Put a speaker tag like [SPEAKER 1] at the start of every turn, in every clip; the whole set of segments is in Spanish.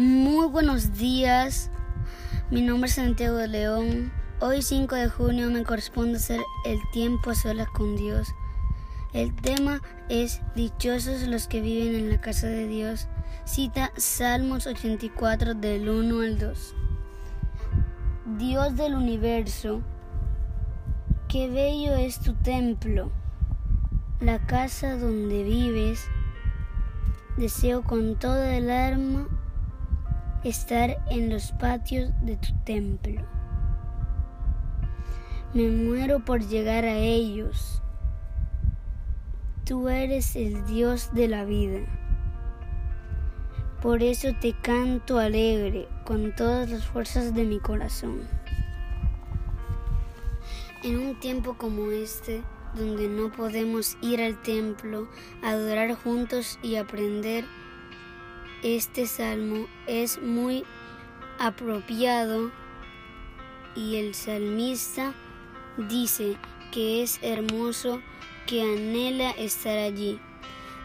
[SPEAKER 1] buenos días, mi nombre es Santiago de León. Hoy 5 de junio me corresponde hacer el tiempo a solas con Dios. El tema es Dichosos los que viven en la casa de Dios. Cita Salmos 84 del 1 al 2. Dios del universo, qué bello es tu templo, la casa donde vives. Deseo con toda el alma estar en los patios de tu templo. Me muero por llegar a ellos. Tú eres el Dios de la vida. Por eso te canto alegre con todas las fuerzas de mi corazón. En un tiempo como este, donde no podemos ir al templo, adorar juntos y aprender este salmo es muy apropiado y el salmista dice que es hermoso, que anhela estar allí.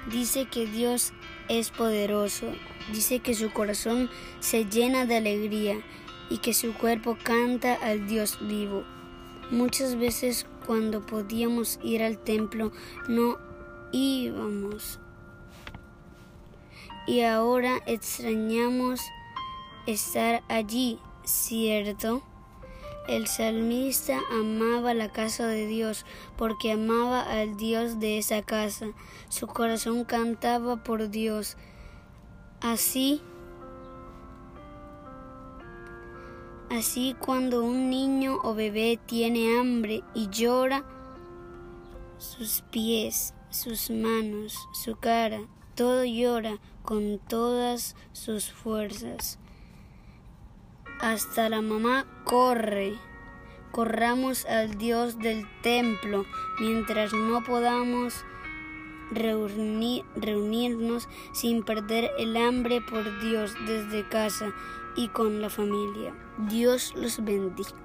[SPEAKER 1] Dice que Dios es poderoso, dice que su corazón se llena de alegría y que su cuerpo canta al Dios vivo. Muchas veces cuando podíamos ir al templo no íbamos y ahora extrañamos estar allí, ¿cierto? El salmista amaba la casa de Dios porque amaba al Dios de esa casa. Su corazón cantaba por Dios. Así, así cuando un niño o bebé tiene hambre y llora, sus pies, sus manos, su cara, todo llora con todas sus fuerzas. Hasta la mamá corre. Corramos al Dios del templo mientras no podamos reunirnos sin perder el hambre por Dios desde casa y con la familia. Dios los bendiga.